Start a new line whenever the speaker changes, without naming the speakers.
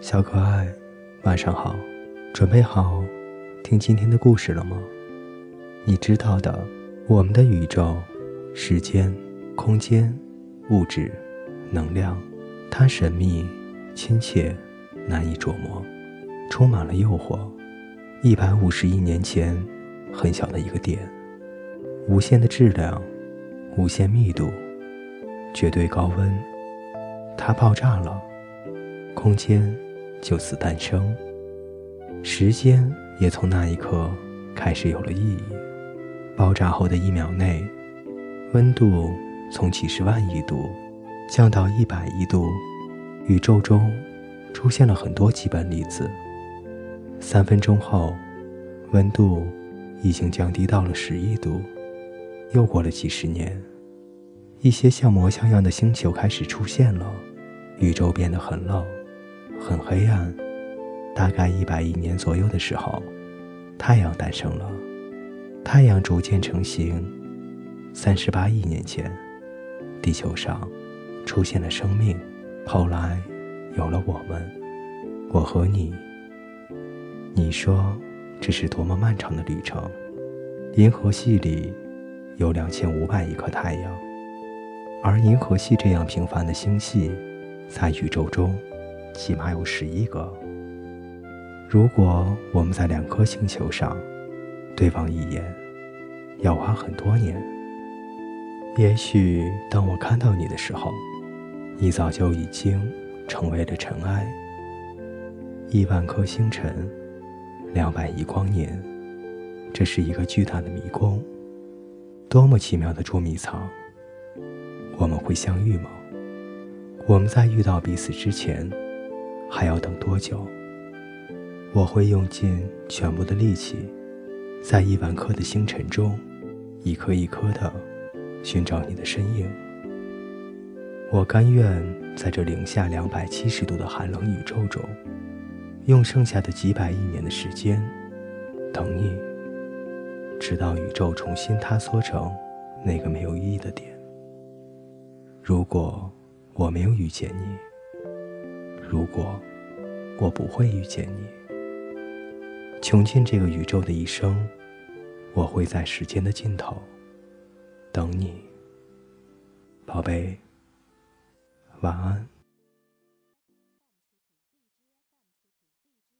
小可爱，晚上好，准备好听今天的故事了吗？你知道的，我们的宇宙、时间、空间、物质、能量，它神秘、亲切、难以琢磨，充满了诱惑。一百五十亿年前，很小的一个点，无限的质量，无限密度，绝对高温，它爆炸了，空间。就此诞生，时间也从那一刻开始有了意义。爆炸后的一秒内，温度从几十万亿度降到一百亿度，宇宙中出现了很多基本粒子。三分钟后，温度已经降低到了十亿度。又过了几十年，一些像魔像样的星球开始出现了，宇宙变得很冷。很黑暗，大概一百亿年左右的时候，太阳诞生了。太阳逐渐成型。三十八亿年前，地球上出现了生命。后来，有了我们，我和你。你说，这是多么漫长的旅程？银河系里有两千五百亿颗太阳，而银河系这样平凡的星系，在宇宙中。起码有十一个。如果我们在两颗星球上，对望一眼，要花很多年。也许当我看到你的时候，你早就已经成为了尘埃。亿万颗星辰，两百亿光年，这是一个巨大的迷宫。多么奇妙的捉迷藏！我们会相遇吗？我们在遇到彼此之前。还要等多久？我会用尽全部的力气，在亿万颗的星辰中，一颗一颗的寻找你的身影。我甘愿在这零下两百七十度的寒冷宇宙中，用剩下的几百亿年的时间等你，直到宇宙重新塌缩成那个没有意义的点。如果我没有遇见你。如果我不会遇见你，穷尽这个宇宙的一生，我会在时间的尽头等你，宝贝，晚安。